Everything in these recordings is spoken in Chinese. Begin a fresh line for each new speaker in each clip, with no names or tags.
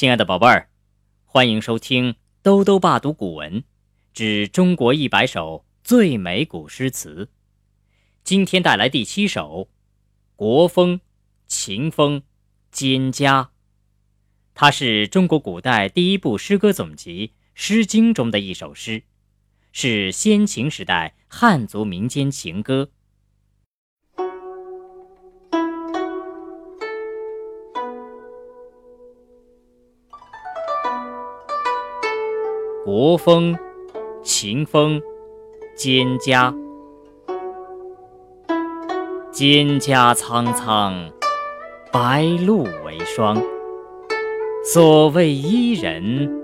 亲爱的宝贝儿，欢迎收听兜兜爸读古文之中国一百首最美古诗词。今天带来第七首《国风·秦风·蒹葭》，它是中国古代第一部诗歌总集《诗经》中的一首诗，是先秦时代汉族民间情歌。国风，秦风，蒹葭。蒹葭苍苍，白露为霜。所谓伊人，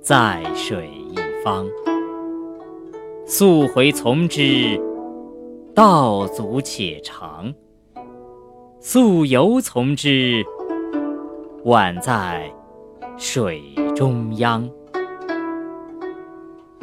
在水一方。溯洄从之，道阻且长；溯游从之，宛在水中央。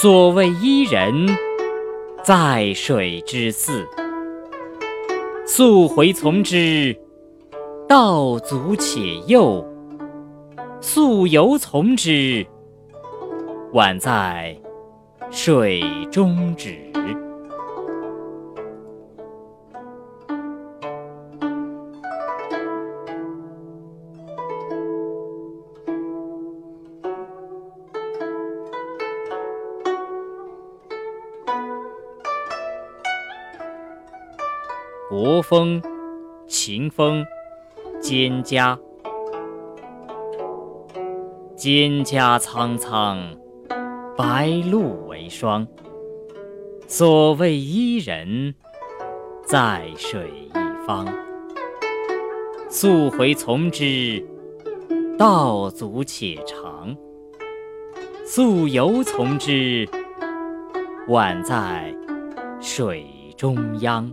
所谓伊人，在水之涘。溯洄从之，道阻且右；溯游从之，宛在水中坻。国风，秦风，蒹葭。蒹葭苍苍，白露为霜。所谓伊人，在水一方。溯洄从之，道阻且长；溯游从之，宛在水中央。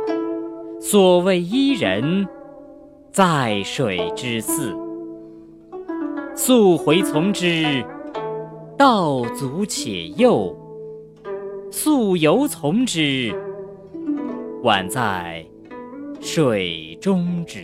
所谓伊人，在水之涘。溯洄从之，道阻且右；溯游从之，宛在水中沚。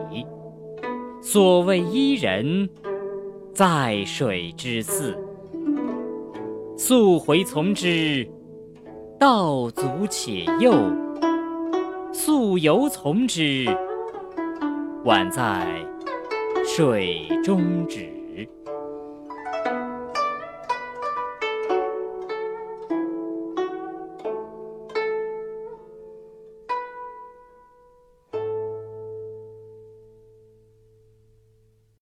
所谓伊人，在水之涘。溯洄从之，道阻且右；溯游从之，宛在水中沚。